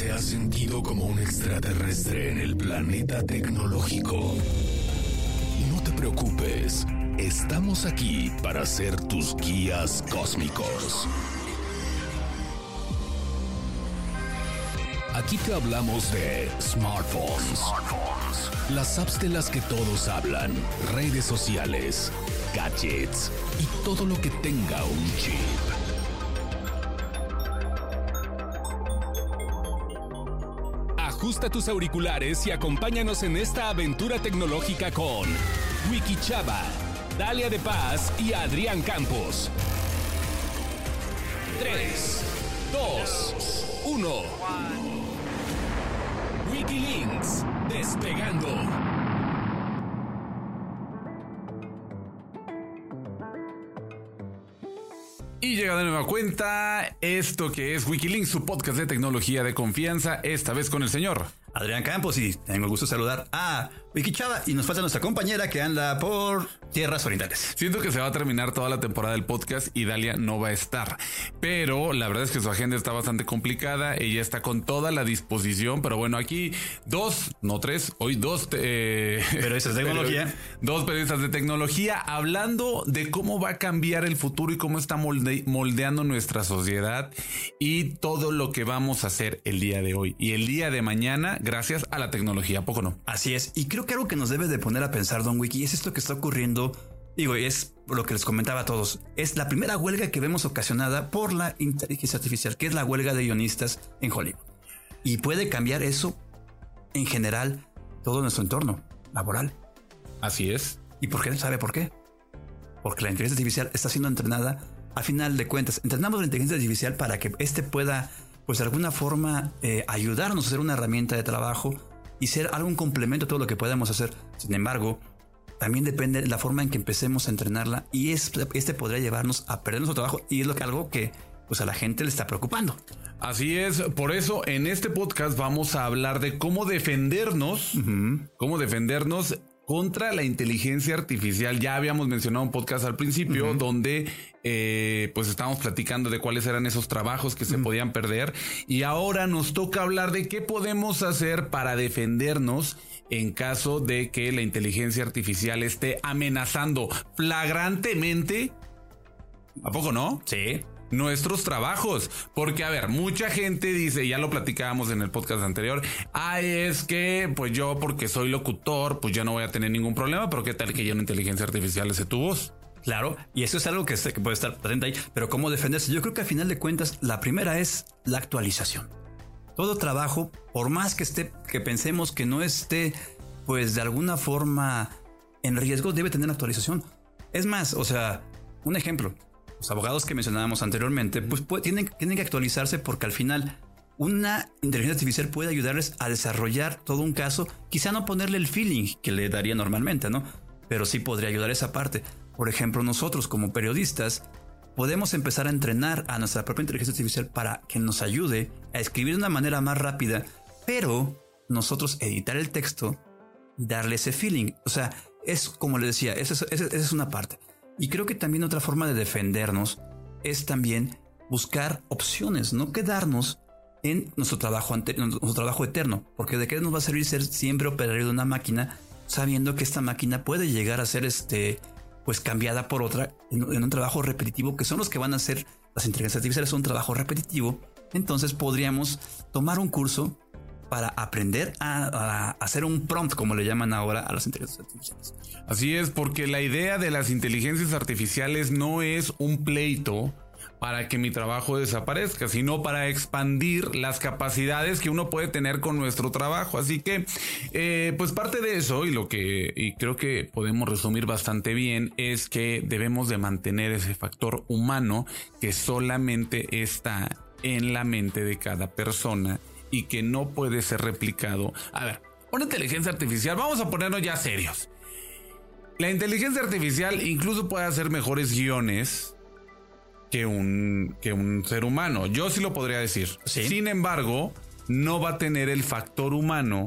te has sentido como un extraterrestre en el planeta tecnológico? No te preocupes, estamos aquí para ser tus guías cósmicos. Aquí te hablamos de smartphones, las apps de las que todos hablan, redes sociales, gadgets y todo lo que tenga un chip. Ajusta tus auriculares y acompáñanos en esta aventura tecnológica con Wiki Chava, Dalia de Paz y Adrián Campos. 3, 2, 1. Wikilinks, despegando. Y llega de nueva cuenta esto que es Wikilinks, su podcast de tecnología de confianza, esta vez con el señor Adrián Campos y tengo el gusto de saludar a Vicky Chava y nos falta nuestra compañera que anda por tierras orientales. Siento que se va a terminar toda la temporada del podcast y Dalia no va a estar, pero la verdad es que su agenda está bastante complicada, ella está con toda la disposición, pero bueno, aquí dos, no tres, hoy dos eh, periodistas de tecnología, dos periodistas de tecnología hablando de cómo va a cambiar el futuro y cómo está moldeando nuestra sociedad y todo lo que vamos a hacer el día de hoy y el día de mañana gracias a la tecnología, poco no? Así es. Y creo que algo que nos debe de poner a pensar, Don Wiki, es esto que está ocurriendo. Digo, es lo que les comentaba a todos. Es la primera huelga que vemos ocasionada por la inteligencia artificial, que es la huelga de guionistas en Hollywood. Y puede cambiar eso en general todo nuestro entorno laboral. Así es. ¿Y por qué? ¿Sabe por qué? Porque la inteligencia artificial está siendo entrenada a final de cuentas. Entrenamos la inteligencia artificial para que éste pueda pues de alguna forma eh, ayudarnos a ser una herramienta de trabajo y ser algún complemento a todo lo que podemos hacer. Sin embargo, también depende de la forma en que empecemos a entrenarla y este podría llevarnos a perder nuestro trabajo y es lo que algo que pues a la gente le está preocupando. Así es, por eso en este podcast vamos a hablar de cómo defendernos, cómo defendernos contra la inteligencia artificial. Ya habíamos mencionado un podcast al principio donde eh, pues estábamos platicando de cuáles eran esos trabajos que se podían perder y ahora nos toca hablar de qué podemos hacer para defendernos en caso de que la inteligencia artificial esté amenazando flagrantemente. ¿A poco no? Sí nuestros trabajos. Porque, a ver, mucha gente dice, ya lo platicábamos en el podcast anterior, ah, es que, pues yo, porque soy locutor, pues yo no voy a tener ningún problema, pero qué tal que ya una inteligencia artificial ese tu voz. Claro, y eso es algo que, que puede estar presente ahí, pero ¿cómo defenderse? Yo creo que al final de cuentas, la primera es la actualización. Todo trabajo, por más que esté, que pensemos que no esté, pues de alguna forma en riesgo, debe tener actualización. Es más, o sea, un ejemplo, los abogados que mencionábamos anteriormente, pues, tienen, tienen que actualizarse porque al final una inteligencia artificial puede ayudarles a desarrollar todo un caso, quizá no ponerle el feeling que le daría normalmente, ¿no? Pero sí podría ayudar esa parte. Por ejemplo, nosotros como periodistas podemos empezar a entrenar a nuestra propia inteligencia artificial para que nos ayude a escribir de una manera más rápida, pero nosotros editar el texto darle ese feeling. O sea, es como le decía, esa es una parte. Y creo que también otra forma de defendernos es también buscar opciones, no quedarnos en nuestro trabajo, nuestro trabajo eterno, porque de qué nos va a servir ser siempre operario de una máquina, sabiendo que esta máquina puede llegar a ser este, pues cambiada por otra en, un trabajo repetitivo, que son los que van a hacer las inteligencias artificiales, un trabajo repetitivo. Entonces podríamos tomar un curso para aprender a, hacer un prompt, como le llaman ahora a las inteligencias artificiales. Así es, porque la idea de las inteligencias artificiales no es un pleito para que mi trabajo desaparezca, sino para expandir las capacidades que uno puede tener con nuestro trabajo. Así que, eh, pues parte de eso y lo que y creo que podemos resumir bastante bien es que debemos de mantener ese factor humano que solamente está en la mente de cada persona y que no puede ser replicado. A ver, una inteligencia artificial, vamos a ponernos ya serios. La inteligencia artificial incluso puede hacer mejores guiones que un, que un ser humano. Yo sí lo podría decir. Sin embargo, no va a tener el factor humano,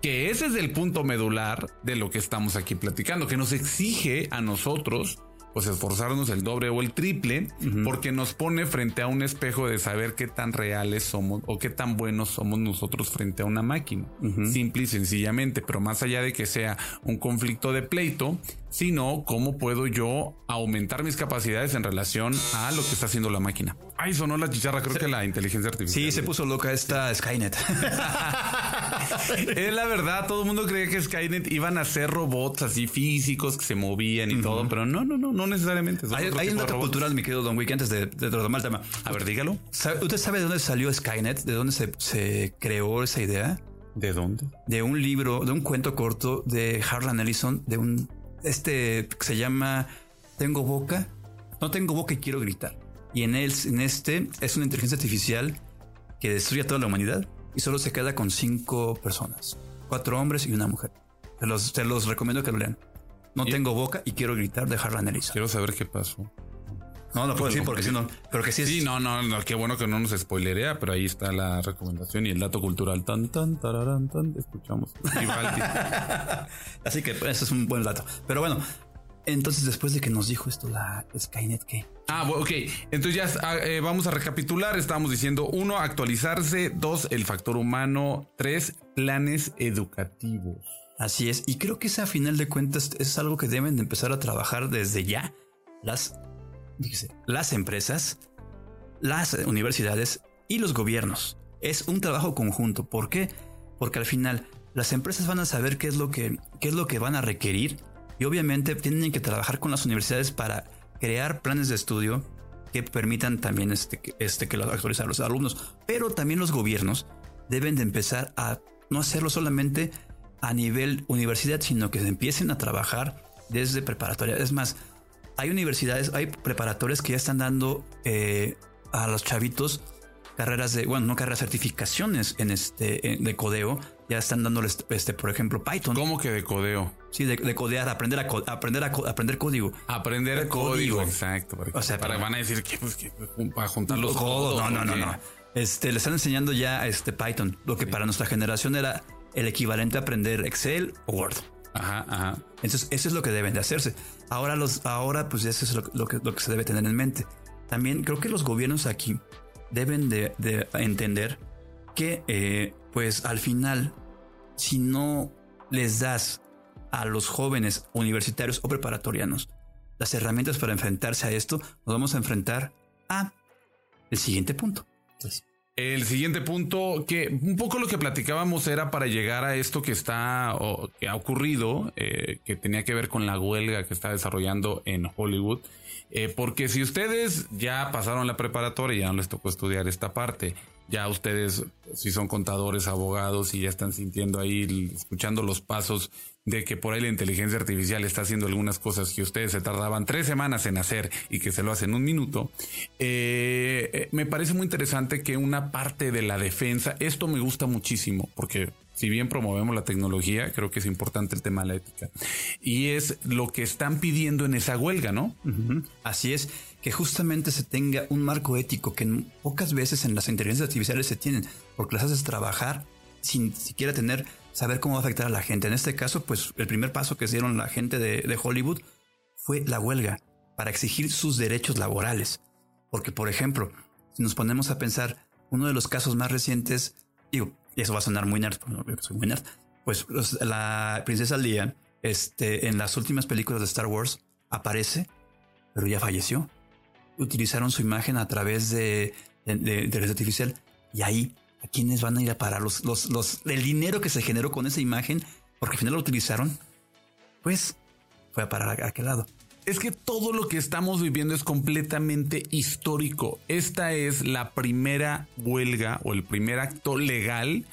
que ese es el punto medular de lo que estamos aquí platicando, que nos exige a nosotros pues esforzarnos el doble o el triple, porque nos pone frente a un espejo de saber qué tan reales somos o qué tan buenos somos nosotros frente a una máquina. Simple y sencillamente, pero más allá de que sea un conflicto de pleito, sino cómo puedo yo aumentar mis capacidades en relación a lo que está haciendo la máquina. Ay, sonó la chicharra, creo que la inteligencia artificial. Sí, se puso loca esta Skynet. es la verdad, todo el mundo creía que Skynet iban a ser robots así físicos que se movían y todo, pero no, no, no, no necesariamente. Hay, un dato cultural, mi querido Don Wick, antes de, de retomar el tema. A ver, dígalo. ¿Usted sabe de dónde salió Skynet? ¿De dónde se, se creó esa idea? ¿De dónde? De un libro, de un cuento corto de Harlan Ellison, de un este que se llama Tengo boca, no tengo boca y quiero gritar. Y en él, en este, es una inteligencia artificial que destruye a toda la humanidad y solo se queda con cinco personas, cuatro hombres y una mujer. Se los, los recomiendo que lo lean. No tengo boca y quiero gritar de Harlan Ellison. Quiero saber qué pasó. No, no puedo decir porque si no, pero que sí es... Sí, no, no, no, qué bueno que no nos spoilerea, pero ahí está la recomendación y el dato cultural. Tan, tan, tararán, tan, escuchamos. Así que pues, ese es un buen dato. Pero bueno, entonces después de que nos dijo esto la Skynet, ¿qué? Ah, ok. Entonces ya ah, eh, vamos a recapitular. Estábamos diciendo, uno, actualizarse. Dos, el factor humano. Tres, planes educativos. Así es. Y creo que ese a final de cuentas es algo que deben de empezar a trabajar desde ya las las empresas, las universidades y los gobiernos. Es un trabajo conjunto. ¿Por qué? Porque al final las empresas van a saber qué es lo que, qué es lo que van a requerir y obviamente tienen que trabajar con las universidades para crear planes de estudio que permitan también este, este, que los actualizar los alumnos. Pero también los gobiernos deben de empezar a no hacerlo solamente a nivel universidad, sino que empiecen a trabajar desde preparatoria. Es más, hay universidades, hay preparatorias que ya están dando eh, a los chavitos carreras de, bueno, no carreras, certificaciones en este de codeo. Ya están dándoles, este, por ejemplo, Python. ¿Cómo que de codeo? Sí, de, codear, aprender a, aprender a aprender código. Aprender código, exacto. o sea, para, van a decir que, pues, que para juntar los codos. No, no, no, no. Este, le están enseñando ya este Python, lo que para nuestra generación era el equivalente a aprender Excel o Word. Ajá, ajá. Entonces, eso es lo que deben de hacerse. Ahora, los, ahora pues eso es lo, que, lo que se debe tener en mente. También creo que los gobiernos aquí deben de, entender que, eh, pues al final, si no les das a los jóvenes universitarios o preparatorianos las herramientas para enfrentarse a esto, nos vamos a enfrentar a el siguiente punto. El siguiente punto, que un poco lo que platicábamos era para llegar a esto que está o que ha ocurrido, eh, que tenía que ver con la huelga que está desarrollando en Hollywood. Eh, porque si ustedes ya pasaron la preparatoria ya no les tocó estudiar esta parte, ya ustedes, si son contadores, abogados y ya están sintiendo ahí, escuchando los pasos de que por ahí la inteligencia artificial está haciendo algunas cosas que ustedes se tardaban tres semanas en hacer y que se lo hacen un minuto, eh, eh, me parece muy interesante que una parte de la defensa, esto me gusta muchísimo porque si bien promovemos la tecnología, creo que es importante el tema de la ética. Y es lo que están pidiendo en esa huelga, ¿no? Así es, que justamente se tenga un marco ético que pocas veces en las inteligencias artificiales se tienen, porque las haces trabajar sin siquiera tener, saber cómo va a afectar a la gente. En este caso, pues el primer paso que dieron la gente de, Hollywood fue la huelga para exigir sus derechos laborales. Porque, por ejemplo, si nos ponemos a pensar, uno de los casos más recientes, digo, y eso va a sonar muy nerd, nerd, pues la princesa Leia, este, en las últimas películas de Star Wars, aparece, pero ya falleció. Utilizaron su imagen a través de, de, de, artificial y ahí ¿A quiénes van a ir a parar los, los, los, el dinero que se generó con esa imagen? Porque al final lo utilizaron. Pues fue a parar a, aquel lado. Es que todo lo que estamos viviendo es completamente histórico. Esta es la primera huelga o el primer acto legal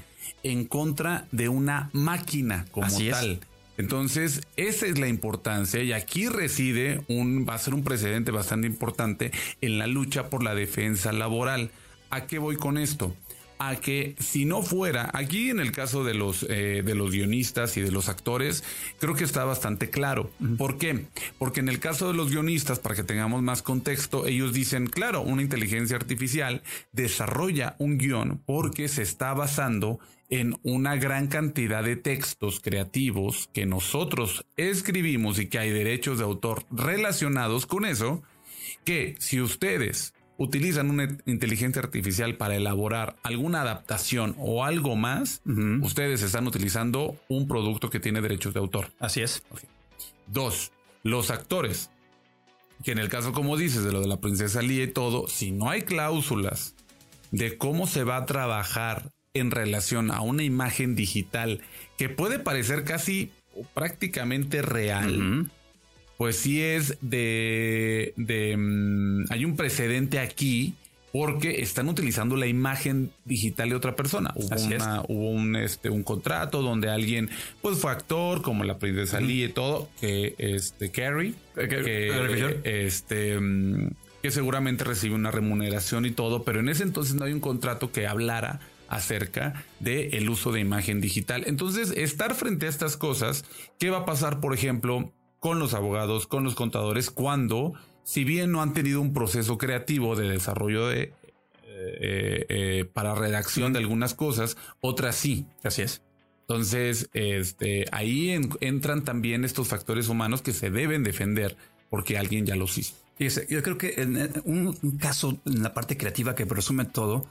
en contra de una máquina como tal. Entonces, esa es la importancia y aquí reside un, va a ser un precedente bastante importante en la lucha por la defensa laboral. ¿A qué voy con esto? A que si no fuera, aquí en el caso de los, eh, de los guionistas y de los actores, creo que está bastante claro. ¿Por qué? Porque en el caso de los guionistas, para que tengamos más contexto, ellos dicen, claro, una inteligencia artificial desarrolla un guion porque se está basando en una gran cantidad de textos creativos que nosotros escribimos y que hay derechos de autor relacionados con eso, que si ustedes utilizan una inteligencia artificial para elaborar alguna adaptación o algo más, ustedes están utilizando un producto que tiene derechos de autor. Así es. Dos, los actores. Que en el caso, como dices, de lo de la princesa Lee y todo, si no hay cláusulas de cómo se va a trabajar en relación a una imagen digital que puede parecer casi prácticamente real, pues sí es de, de mm, hay un precedente aquí porque están utilizando la imagen digital de otra persona. Hubo, un, este, un contrato donde alguien pues fue actor, como la princesa Lee y todo, que este Carrie, eh, que, este mm, que seguramente recibe una remuneración y todo, pero en ese entonces no hay un contrato que hablara acerca del el uso de imagen digital. Entonces, estar frente a estas cosas, ¿qué va a pasar, por ejemplo, con los abogados, con los contadores, cuando, si bien no han tenido un proceso creativo de desarrollo de eh, eh, para redacción de algunas cosas, otras sí. Así es. Entonces, este, ahí entran también estos factores humanos que se deben defender porque alguien ya los hizo. yo creo que en un, caso en la parte creativa que presume todo,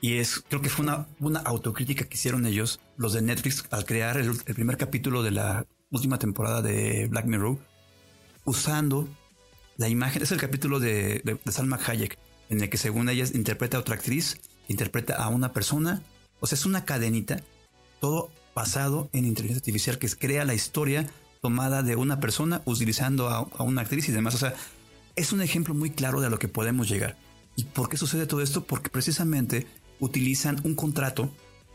y es, creo que fue una, una autocrítica que hicieron ellos, los de Netflix, al crear el, primer capítulo de la última temporada de Black Mirror, usando la imagen, es el capítulo de, de, Salma Hayek, en el que según ella interpreta a otra actriz, interpreta a una persona, o sea, es una cadenita, todo basado en inteligencia artificial que crea la historia tomada de una persona utilizando a, a, una actriz y demás. O sea, es un ejemplo muy claro de a lo que podemos llegar. ¿Y por qué sucede todo esto? Porque precisamente utilizan un contrato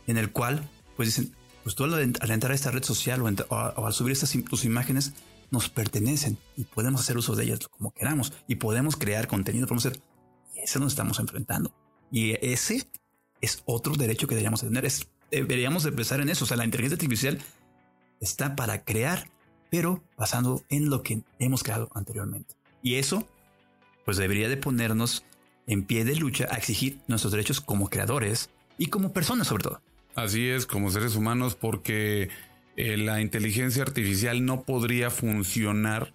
en el cual, pues dicen, pues tú al, entrar a esta red social o, al subir estas tus imágenes, nos pertenecen y podemos hacer uso de ellas como queramos y podemos crear contenido, podemos hacer. Y eso nos estamos enfrentando. Y ese es otro derecho que deberíamos tener. Es, deberíamos empezar en eso. O sea, la inteligencia artificial está para crear, pero basando en lo que hemos creado anteriormente. Y eso, pues debería de ponernos en pie de lucha a exigir nuestros derechos como creadores y como personas sobre todo. Así es, como seres humanos, porque eh, la inteligencia artificial no podría funcionar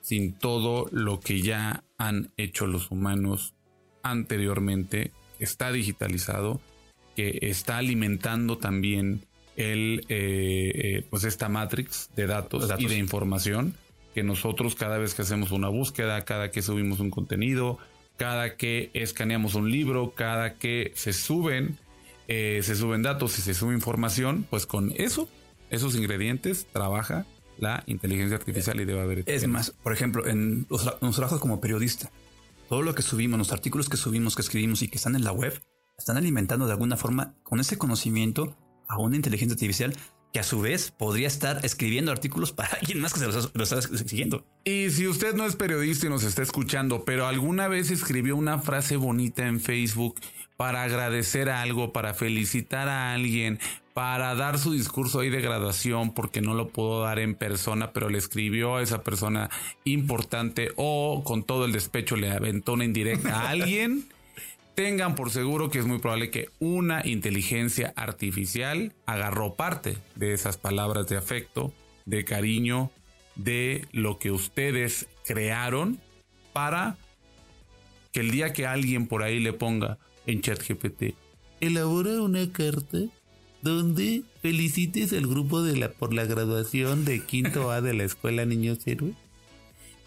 sin todo lo que ya han hecho los humanos anteriormente, está digitalizado, que está alimentando también el, eh, eh, pues esta matrix de datos, datos, y de información que nosotros cada vez que hacemos una búsqueda, cada que subimos un contenido, cada que escaneamos un libro, cada que se suben, eh, se suben datos y se sube información, pues con eso, esos ingredientes, trabaja la inteligencia artificial y debe haber. Es más, por ejemplo, en nuestro trabajo como periodista, todo lo que subimos, los artículos que subimos, que escribimos y que están en la web, están alimentando de alguna forma con ese conocimiento a una inteligencia artificial que a su vez podría estar escribiendo artículos para alguien más que se los, está exigiendo. Y si usted no es periodista y nos está escuchando, pero alguna vez escribió una frase bonita en Facebook para agradecer algo, para felicitar a alguien, para dar su discurso ahí de graduación porque no lo pudo dar en persona, pero le escribió a esa persona importante o con todo el despecho le aventó una indirecta a alguien tengan por seguro que es muy probable que una inteligencia artificial agarró parte de esas palabras de afecto, de cariño, de lo que ustedes crearon para que el día que alguien por ahí le ponga en ChatGPT, elabora una carta donde felicites al grupo de la, por la graduación de quinto A de la escuela Niños Héroes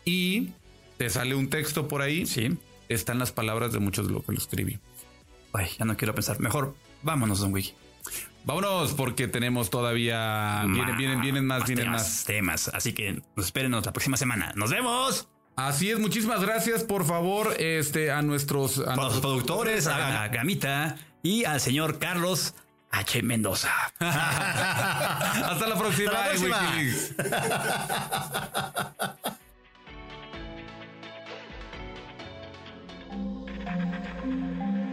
y te sale un texto por ahí. Sí están las palabras de muchos de lo que lo escribí. Ay, ya no quiero pensar. Mejor vámonos, Don Wiki. Vámonos porque tenemos todavía vienen vienen vienen más, vienen temas, más temas, así que espérenos la próxima semana. Nos vemos. Así es, muchísimas gracias por favor este a nuestros a los productores, a, Gamita y al señor Carlos H. Mendoza. Hasta la próxima. Hasta la próxima.